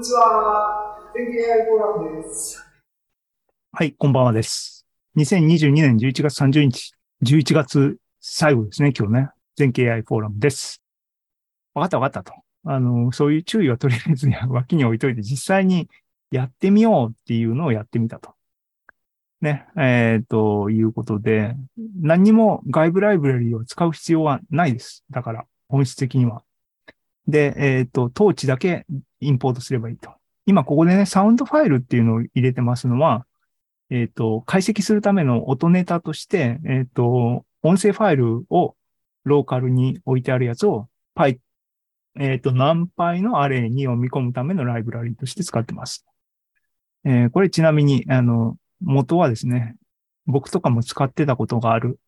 にちは。天気 AI フォーラムです。はい、こんばんはです。2022年11月30日、11月最後ですね、今日ね。全経 AI フォーラムです。わかったわかったと。あの、そういう注意はとりあえず脇に置いといて、実際にやってみようっていうのをやってみたと。ね、えっ、と、いうことで、何にも外部ライブラリを使う必要はないです。だから、本質的には。で、えっ、と、統治だけインポートすればいいと。今ここでね、サウンドファイルっていうのを入れてますのは、えっ、と、解析するための音ネタとして、えっ、と、音声ファイルをローカルに置いてあるやつを、パイ、えっ、と、何倍のアレイに読み込むためのライブラリとして使ってます。えーこれちなみに、あの、元はですね、僕とかも使ってたことがある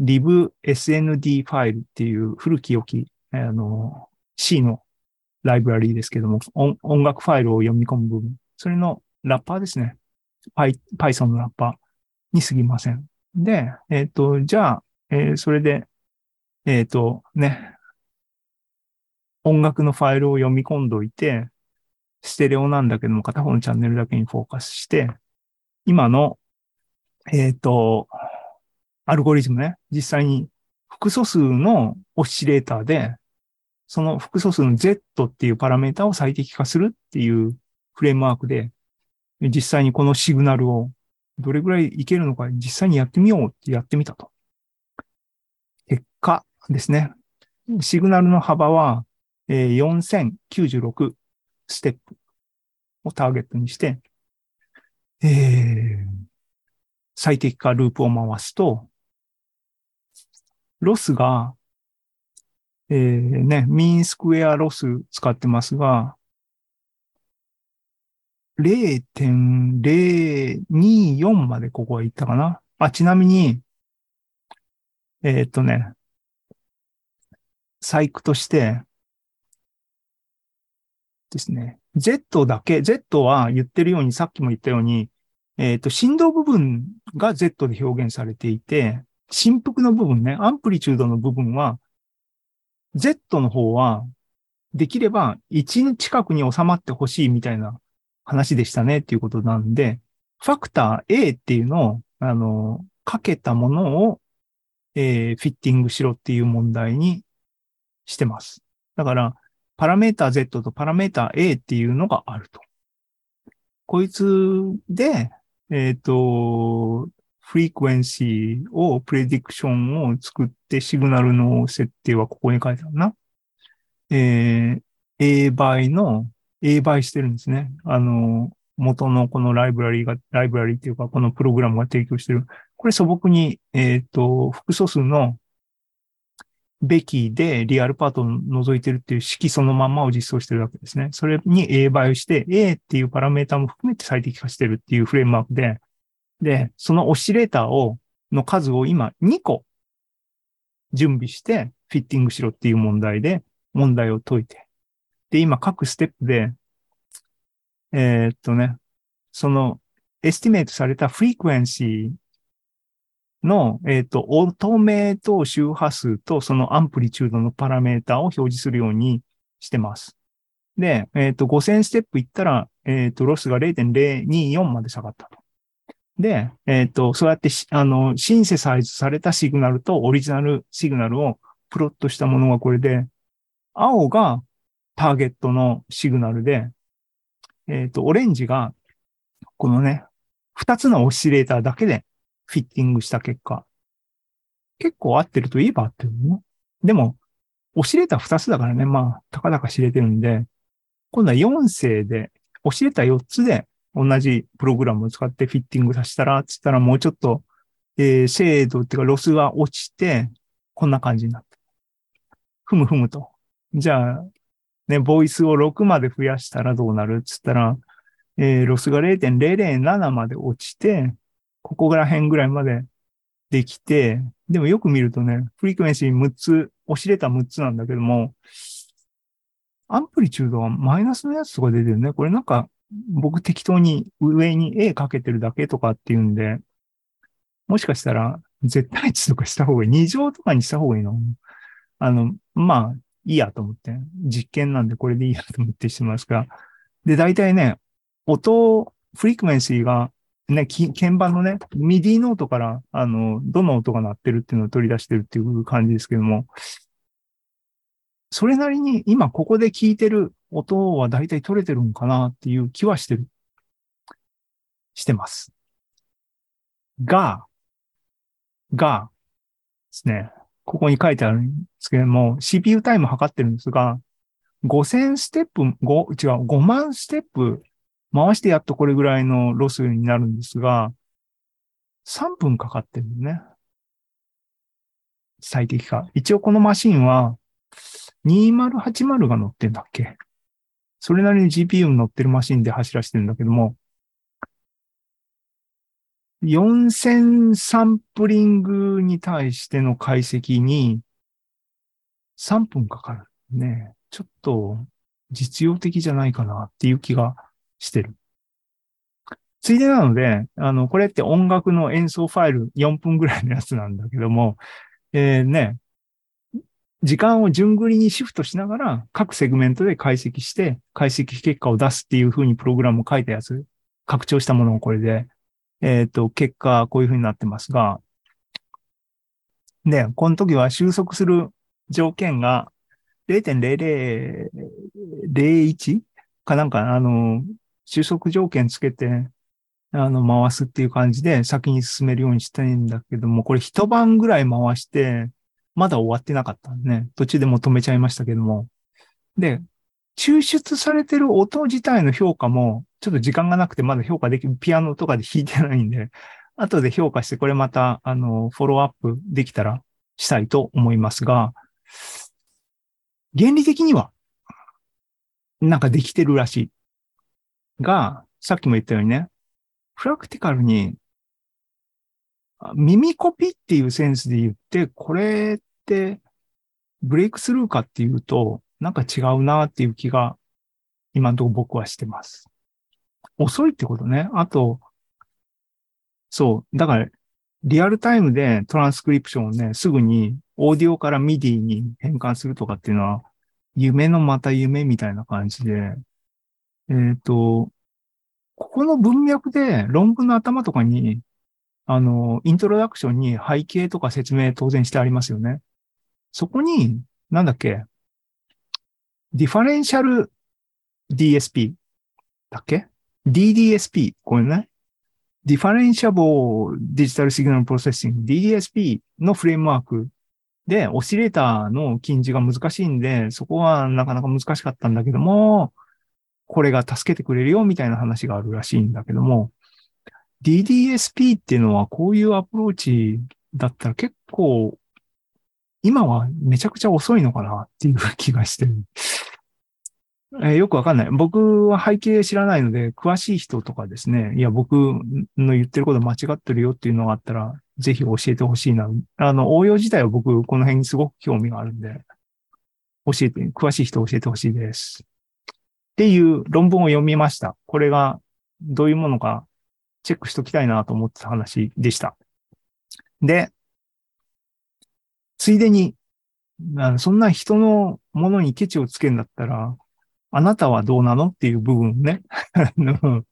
libsnd ファイルっていう古き良き、あの、C のライブラリーですけども、音楽ファイルを読み込む部分。それのラッパーですね。Python のラッパーに過ぎません。で、えっ、と、じゃあ、えーそれで、えっ、と、ね、音楽のファイルを読み込んどいて、ステレオなんだけども、片方のチャンネルだけにフォーカスして、今の、えっ、と、アルゴリズムね、実際に複素数のオシレーターで、その複素数の Z っていうパラメータを最適化するっていうフレームワークで、実際にこのシグナルをどれぐらいいけるのか実際にやってみようってやってみたと。結果ですね。シグナルの幅は、4096ステップをターゲットにして、えー最適化ループを回すと、ロスが、えーね、ミンスクエアロス使ってますが、0.024までここは行ったかな？あ、ちなみに、えーっとね、細工としてですね、Z だけ、Z は言ってるように、さっきも言ったように、えーっと、振動部分が Z で表現されていて、振幅の部分ね、アンプリチュードの部分は、Z の方は、できれば1近くに収まってほしいみたいな話でしたねっていうことなんで、ファクター A っていうのを、あの、かけたものを、えーフィッティングしろっていう問題にしてます。だから、パラメータ Z とパラメータ A っていうのがあると。こいつで、えっ、と、フリークエンシーを、プレディクションを作って、シグナルの設定はここに書いてあるな。えー A 倍の、A 倍してるんですね。あの、元のこのライブラリが、ライブラリっていうか、このプログラムが提供してる。これ素朴に、えっ、と、複素数のべきでリアルパートを除いてるっていう式そのまんまを実装してるわけですね。それに A 倍をして、A っていうパラメータも含めて最適化してるっていうフレームワークで、で、そのオシレーターを、の数を今2個準備してフィッティングしろっていう問題で問題を解いて。で、今各ステップで、えーっとね、その estimate された frequency の、えーっと、音名と周波数とその amplitude のパラメータを表示するようにしてます。で、えーっと、5000ステップいったら、えーっと、ロスが0.024まで下がったと。で、えっ、と、そうやって、あの、 synthesize されたシグナルと original signal をプロットしたものがこれで、青がターゲットのシグナルで、えっ、と、オレンジが、このね、二つのオシレーターだけでフィッティングした結果、結構合ってるといえば合ってるね。でも、オシレーター二つだからね、まあ、たかだか知れてるんで、今度は4世で、オシレーター4つで同じプログラムを使ってフィッティングさせたら、つったらもうちょっと、えー精度っていうかロスが落ちて、こんな感じになった。ふむふむと。じゃあ、ね、ボイスを6まで増やしたらどうなる？つったら、えーロスが0.007まで落ちて、ここら辺ぐらいまでできて、でもよく見るとね、フリクエンシー6つ、オシレーター6つなんだけども、アンプリチュードはマイナスのやつとか出てるね。これなんか、僕適当に上に A かけてるだけとかっていうんで、もしかしたら絶対値とかした方がいい。2乗とかにした方がいいのあの、まあ、いいやと思って。実験なんでこれでいいやと思ってしてますが、で、大体ね、音、 frequency が、ね、鍵盤のね、 MIDI ノートから、あの、どの音が鳴ってるっていうのを取り出してるっていう感じですけども、それなりに今ここで聞いてる音は大体取れてるんかなっていう気はしてる。してます。が、が、ですね。ここに書いてあるんですけども、CPU タイム測ってるんですが、5000ステップ、5、違う、5万ステップ回してやっとこれぐらいのロスになるんですが、3分かかってるんね。最適化。一応このマシンは、2080が乗ってんだっけ？それなりに GPU に乗ってるマシンで走らせてるんだけども、4000サンプリングに対しての解析に3分かかる。ね。ちょっと実用的じゃないかなっていう気がしてる。ついでなので、あの、これって音楽の演奏ファイル4分ぐらいのやつなんだけども、えー、ね、時間を順繰りにシフトしながら各セグメントで解析して解析結果を出すっていう風にプログラムを書いたやつ、拡張したものをこれで、えっ、と、結果こういう風になってますが、で、この時は収束する条件が0.0001かなんか、あの、収束条件つけて、あの、回すっていう感じで先に進めるようにしたいんだけども、これ一晩ぐらい回して、まだ終わってなかったんでね。途中でも止めちゃいましたけども。で、抽出されてる音自体の評価も、ちょっと時間がなくてまだ評価でき、ピアノとかで弾いてないんで、後で評価して、これまた、あの、フォローアップできたらしたいと思いますが、原理的には、なんかできてるらしい。が、さっきも言ったようにね、プラクティカルに、耳コピっていうセンスで言って、これってブレイクスルーかっていうと、なんか違うなっていう気が今のところ僕はしてます。遅いってことね。あと、そう。だから、リアルタイムでトランスクリプションをね、すぐにオーディオから MIDI に変換するとかっていうのは、夢のまた夢みたいな感じで、えっ、と、ここの文脈で論文の頭とかに、あの、イントロダクションに背景とか説明当然してありますよね。そこに、なんだっけ、 differential DSP だっけ ?DDSP、これね。 differentiable digital signal processing DDSP のフレームワークで、オシレーターの近似が難しいんで、そこはなかなか難しかったんだけども、これが助けてくれるよみたいな話があるらしいんだけども、DDSP っていうのはこういうアプローチだったら結構、今はめちゃくちゃ遅いのかなっていう気がして。えーよくわかんない。僕は背景知らないので、詳しい人とかですね、いや、僕の言ってること間違ってるよっていうのがあったら、ぜひ教えてほしいな。あの、応用自体は僕、この辺にすごく興味があるんで、教えて、詳しい人教えてほしいです。っていう論文を読みました。これがどういうものかチェックしときたいなと思ってた話でした。で、ついでに、そんな人のものにケチをつけんだったら、あなたはどうなのっていう部分ね。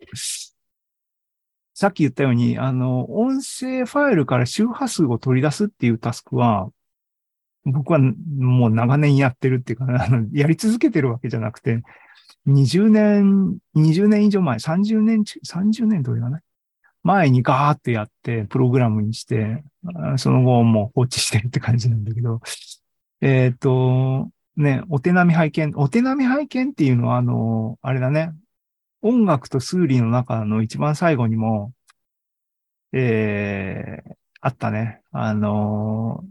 さっき言ったように、あの、音声ファイルから周波数を取り出すっていうタスクは、僕はもう長年やってるっていうか、あのやり続けてるわけじゃなくて、20年、20年以上前、30年、30年どれがない前にガーってやって、プログラムにして、その後もう放置してるって感じなんだけど、えっ、と、ね、お手並み拝見、お手並み拝見っていうのは、あの、あれだね、音楽と数理の中の一番最後にも、えー、あったね。あの、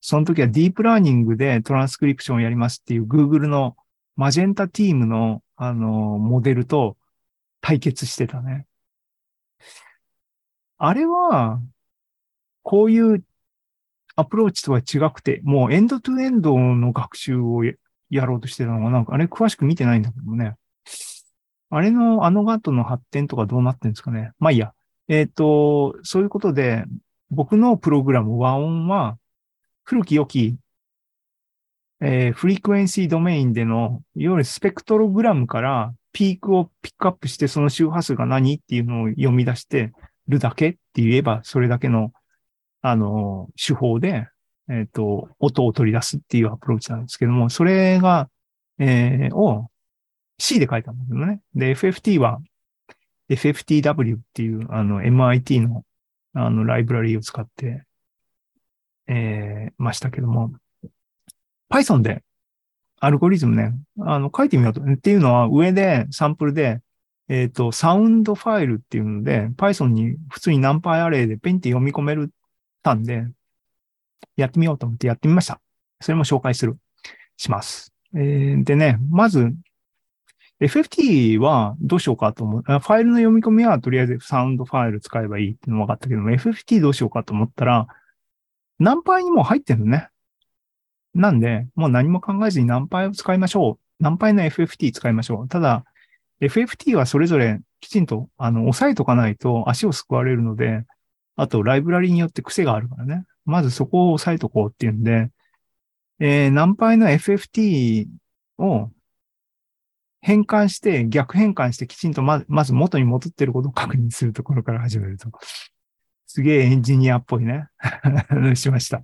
その時はディープラーニングでトランスクリプションをやりますっていう Google のマジェンタティームの、あの、モデルと対決してたね。あれは、こういうアプローチとは違くて、もうエンドトゥエンドの学習をやろうとしてたのが、なんかあれ詳しく見てないんだけどね。あれのあの後の発展とかどうなってるんですかね。まあいいや。えっ、と、そういうことで、僕のプログラム和音は、古き良き、えーフリクエンシードメインでの、いわゆるスペクトログラムからピークをピックアップして、その周波数が何っていうのを読み出してるだけって言えば、それだけの、あの、手法で、えっ、と、音を取り出すっていうアプローチなんですけども、それが、えー、を C で書いたんだけどね。で、FFT は FFTW っていう、あの、MIT の、あの、ライブラリーを使って、えー、ましたけども、Python でアルゴリズムね、あの、書いてみようと。っていうのは、上でサンプルで、えっ、ー、と、サウンドファイルっていうので、Python に普通にナンパイアレイでペンって読み込めるたんで、やってみようと思ってやってみました。それも紹介する、します。えー、でね、まず、FFT はどうしようかと思う。ファイルの読み込みはとりあえずサウンドファイル使えばいいっていうの分かったけども、FFT どうしようかと思ったら、ナンパイにも入ってるね。なんで、もう何も考えずにナンパイを使いましょう。ナンパイの FFT 使いましょう。ただ、FFT はそれぞれきちんと、あの、押さえとかないと足を救われるので、あと、ライブラリによって癖があるからね。まずそこを押さえとこうっていうんで、えー、ナンパイの FFT を変換して、逆変換してきちんとままず元に戻ってることを確認するところから始めると。すげえエンジニアっぽいね。しました。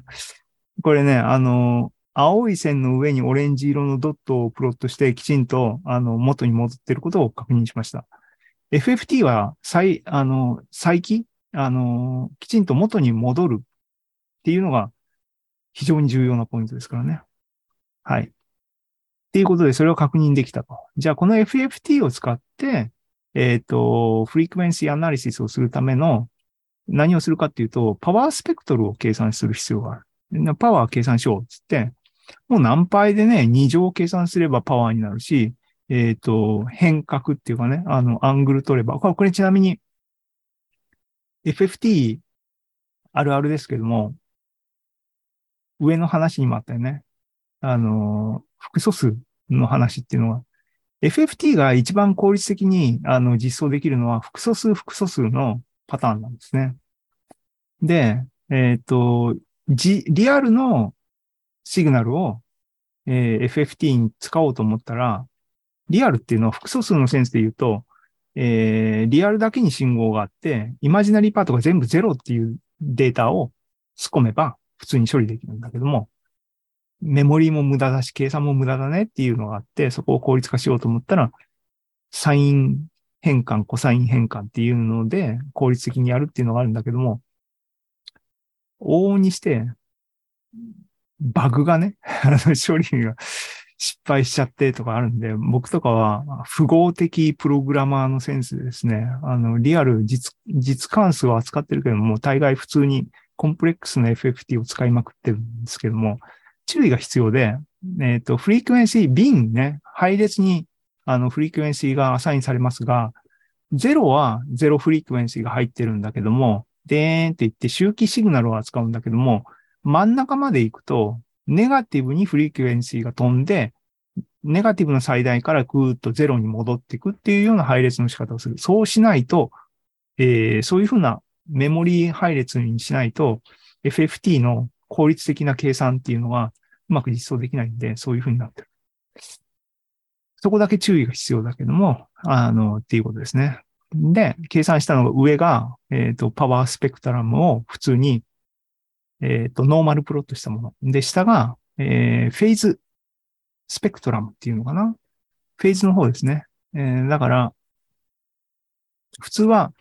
これね、あの、青い線の上にオレンジ色のドットをプロットして、きちんと、あの、元に戻っていることを確認しました。FFT は、再、あの、再起あの、きちんと元に戻るっていうのが非常に重要なポイントですからね。はい。っていうことで、それを確認できたと。じゃあ、この FFT を使って、えっ、ー、と、フリークエンシーアナリシスをするための何をするかっていうと、パワースペクトルを計算する必要がある。パワー計算しようっつって、もう何倍でね、2乗計算すればパワーになるし、えっ、ー、と、変革っていうかね、あの、アングル取れば、これちなみに、FFT あるあるですけども、上の話にもあったよね。あの、複素数の話っていうのは、FFT が一番効率的にあの実装できるのは複素数複素数のパターンなんですね。で、えっ、ー、と、リアルのシグナルを、えー、FFT に使おうと思ったら、リアルっていうのは複素数のセンスで言うと、えー、リアルだけに信号があって、イマジナリーパートが全部ゼロっていうデータを仕込めば普通に処理できるんだけども、メモリーも無駄だし、計算も無駄だねっていうのがあって、そこを効率化しようと思ったら、サイン変換、コサイン変換っていうので効率的にやるっていうのがあるんだけども、往々にして、バグがね、あの処理が失敗しちゃってとかあるんで、僕とかは符号的プログラマーのセンスですね、あの、リアル実、実関数を扱ってるけども、大概普通にコンプレックスな FFT を使いまくってるんですけども、注意が必要で、えっ、ー、と、フリークエンシー、bin ね、配列にあのフリークエンシーがアサインされますが、0は0フリークエンシーが入ってるんだけども、でーんって言って周期シグナルを扱うんだけども、真ん中まで行くと、ネガティブにフリークエンシーが飛んで、ネガティブの最大からぐーっとゼロに戻っていくっていうような配列の仕方をする。そうしないと、えー、そういうふうなメモリー配列にしないと、FFT の効率的な計算っていうのはうまく実装できないんで、そういうふうになってる。そこだけ注意が必要だけども、あの、っていうことですね。で、計算したのが上が、えっ、ー、と、パワースペクトラムを普通に、えっ、ー、と、ノーマルプロットしたもの。で、下が、えー、 phase spectrum っていうのかな？フェーズの方ですね。えー、だから、普通は、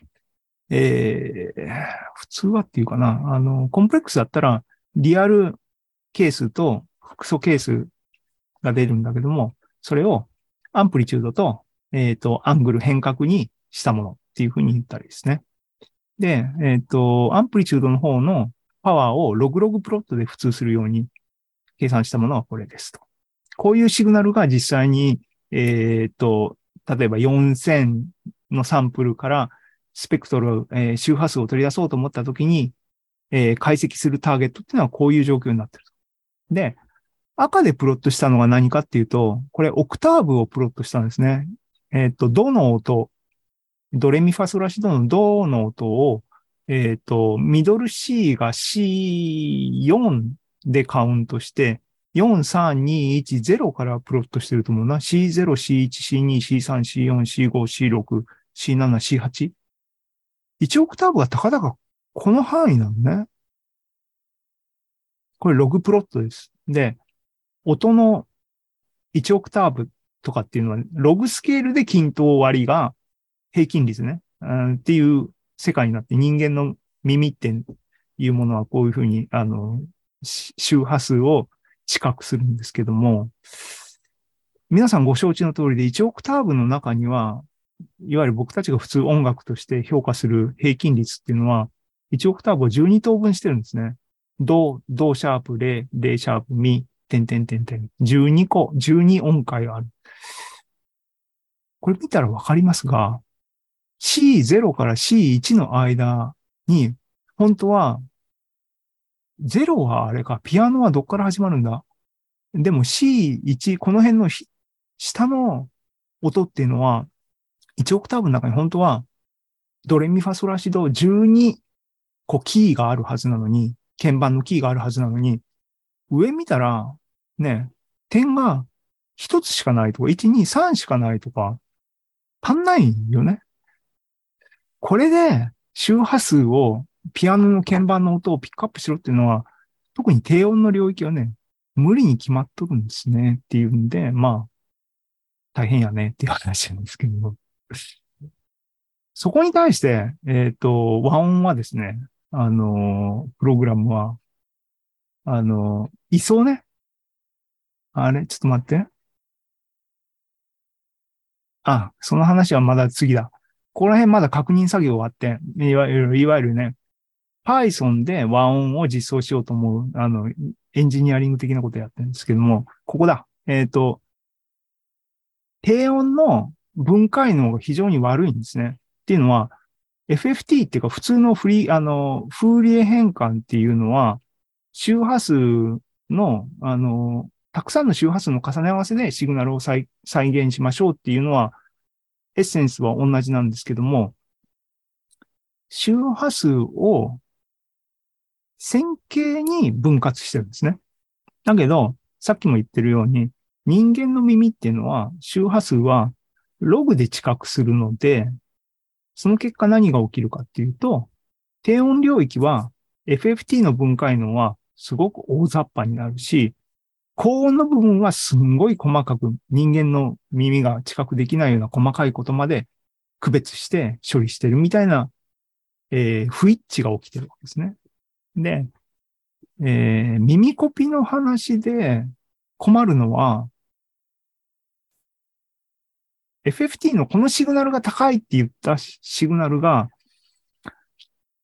えー、普通はっていうかな。あの、 complex だったら、リアル係数と複素係数が出るんだけども、それを amplitude と、えっ、ー、と、アングル変換にしたものっていうふうに言ったりですね。で、えっ、ー、と、アンプリチュードの方のパワーをログログプロットで普通するように計算したものはこれですと。こういうシグナルが実際に、えっ、ー、と、例えば4000のサンプルからスペクトル、えー、周波数を取り出そうと思ったときに、えー、解析するターゲットっていうのはこういう状況になってると。で、赤でプロットしたのが何かっていうと、これオクターブをプロットしたんですね。えっ、ー、と、ドの音、ドレミファソラシドのドの音を、えっ、ー、と、ミドル C が C4 でカウントして、43210からプロットしてると思うな。C0、C1、C2、C3、C4、C5、C6、C7、C8。1オクターブがたかだかこの範囲なのね。これログプロットです。で、音の1オクターブとかっていうのは、ログスケールで均等割りが平均率ね、うん、っていう世界になって人間の耳っていうものはこういうふうに、あの、周波数を知覚するんですけども、皆さんご承知の通りで1オクターブの中には、いわゆる僕たちが普通音楽として評価する平均率っていうのは、1オクターブを12等分してるんですね。ド、ドシャープ、レ、レシャープ、ミ、点点点点。12個、12音階ある。これ見たらわかりますが、C0 から C1 の間に、本当は、0はあれか、ピアノはどっから始まるんだ？でも C1、この辺の下の音っていうのは、1オクターブの中に本当は、ドレミファソラシド12個キーがあるはずなのに、鍵盤のキーがあるはずなのに、上見たら、ね、点が一つしかないとか、1、2、3しかないとか、足んないよね。これで周波数を、ピアノの鍵盤の音をピックアップしろっていうのは、特に低音の領域はね、無理に決まっとるんですねっていうんで、まあ、大変やねっていう話なんですけど。そこに対して、えっ、ー、と、和音はですね、あの、プログラムは、あの、位相ね。あれちょっと待って。あ、その話はまだ次だ。ここら辺まだ確認作業があって、いわゆる、いわゆるね、Python で和音を実装しようと思う、あの、エンジニアリング的なことやってるんですけども、ここだ。えっ、ー、と、低音の分解能が非常に悪いんですね。っていうのは、FFT っていうか普通のフリー、あの、フーリエ変換っていうのは、周波数の、あの、たくさんの周波数の重ね合わせでシグナルを再再現しましょうっていうのは、エッセンスは同じなんですけども、周波数を線形に分割してるんですね。だけど、さっきも言ってるように、人間の耳っていうのは周波数はログで知覚するので、その結果何が起きるかっていうと、低音領域は FFT の分解能はすごく大雑把になるし、高音の部分はすんごい細かく人間の耳が知覚できないような細かいことまで区別して処理してるみたいな、えー、不一致が起きてるわけですね。で、えー、耳コピの話で困るのは、FFT のこのシグナルが高いって言ったシグナルが、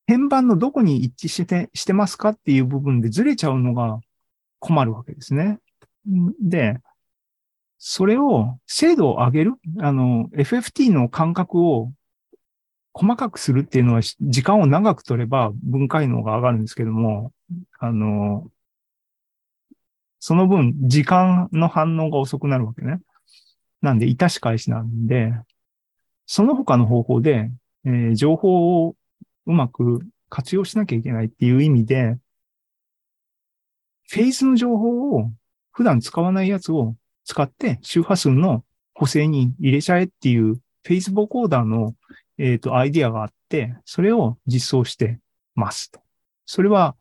鍵盤のどこに一致してしてますかっていう部分でずれちゃうのが困るわけですね。で、それを精度を上げるあの、FFT の感覚を細かくするっていうのは時間を長く取れば分解能が上がるんですけども、あの、その分時間の反応が遅くなるわけね。なんで、いたし返しなんで、その他の方法で、えー、情報をうまく活用しなきゃいけないっていう意味で、フェイズの情報を普段使わないやつを使って周波数の補正に入れちゃえっていうフェイズボコーダーの、えっ、ー、と、アイディアがあって、それを実装してますと。それは、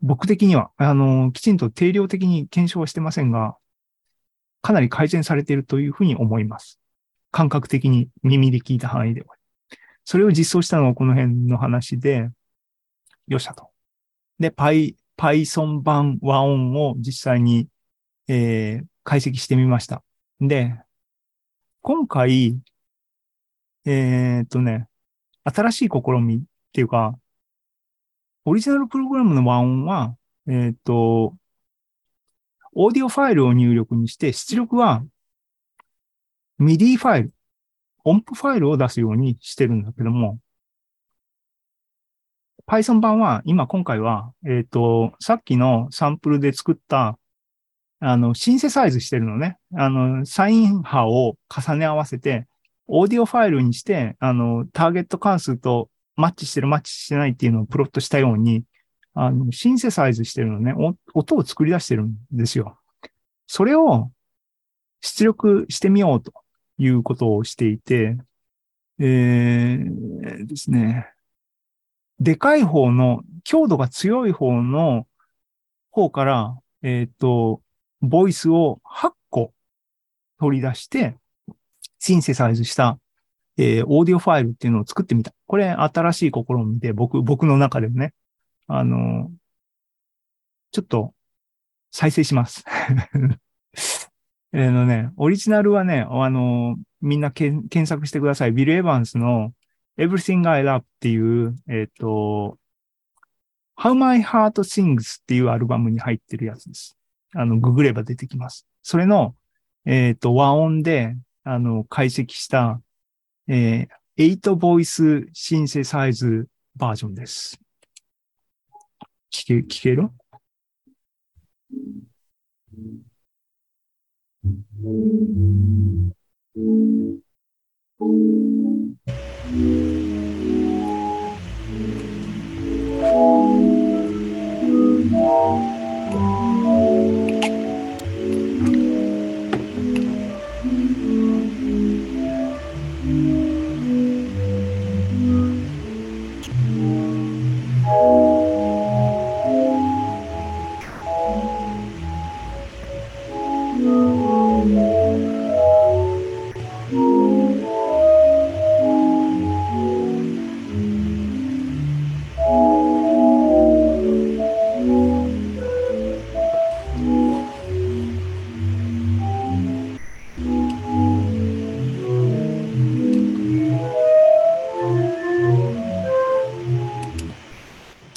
僕的には、あの、きちんと定量的に検証はしてませんが、かなり改善されているというふうに思います。感覚的に耳で聞いた範囲では。それを実装したのはこの辺の話で、よっしゃと。で、Py、Python 版和音を実際に、えー、解析してみました。で、今回、えー、っとね、新しい試みっていうか、オリジナルプログラムの和音は、えー、っと、オーディオファイルを入力にして、出力は MIDI ファイル、音符ファイルを出すようにしてるんだけども、Python 版は、今今回は、えっ、ー、と、さっきのサンプルで作った、あの、シンセサイズしてるのね。あの、サイン波を重ね合わせて、オーディオファイルにして、あの、ターゲット関数とマッチしてる、マッチしてないっていうのをプロットしたように、あの、シンセサイズしてるのね、音を作り出してるんですよ。それを出力してみようということをしていて、えー、ですね。でかい方の、強度が強い方の方から、えっ、と、ボイスを8個取り出して、シンセサイズした、えーオーディオファイルっていうのを作ってみた。これ新しい試みで、僕、僕の中でもね、あの、ちょっと再生します。えのね、オリジナルはね、あの、みんなけ検索してください。ビル・エヴァンスの Everything I Love っていう、えっ、と、How My Heart Sings っていうアルバムに入ってるやつです。あの、ググれば出てきます。それの、えっ、と、和音で、あの、解析した、えー、8ボイスシンセサイズバージョンです。聞け、聞ける？Thank you.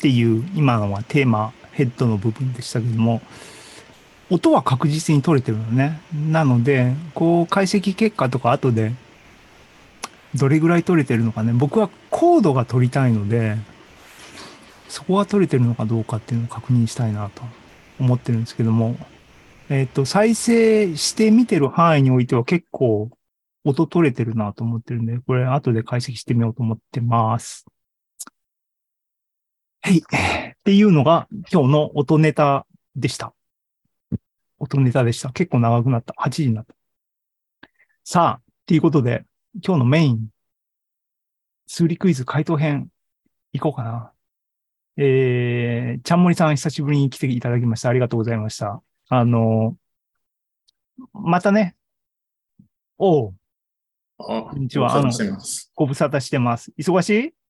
っていう、今のはテーマ、ヘッドの部分でしたけども、音は確実に取れてるのね。なので、こう、解析結果とか後で、どれぐらい取れてるのかね。僕はコードが取りたいので、そこが取れてるのかどうかっていうのを確認したいなと思ってるんですけども、えっ、と、再生して見てる範囲においては結構音取れてるなと思ってるんで、これ後で解析してみようと思ってます。はい。っていうのが今日の音ネタでした。音ネタでした。結構長くなった。8時になった。さあ、っていうことで、今日のメイン、数理クイズ回答編、行こうかな。えー、ちゃんもりさん久しぶりに来ていただきました。ありがとうございました。あの、またね、おう、あ、こんにちはご無沙汰してます。ご無沙汰してます。忙しい？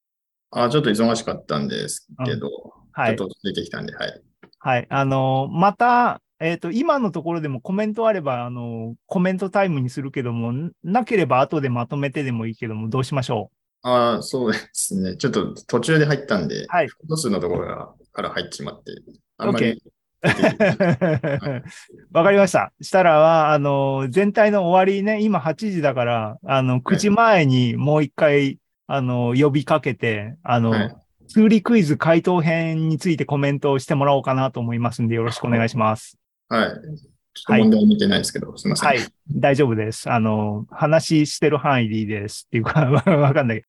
あ、ちょっと忙しかったんですけど、はいちょっと出てきたんで、はい。はい。あの、また、えっ、と、今のところでもコメントあれば、あの、コメントタイムにするけども、んなければ後でまとめてでもいいけども、どうしましょあ、そうですね。ちょっと途中で入ったんで、はいフォト数のところがから入ってしまって、あんまりう わかりました。したらは、あの、全体の終わりね、今8時だから、あの、9時前にもう一回、あの、呼びかけて、あの、はい数理クイズ回答編についてコメントをしてもらおうかなと思いますんで、よろしくお願いします。はい。ちょっと問題見てないですけど、すみません。はい。大丈夫です。あの、話してる範囲でいいです。っていうか、わかんない。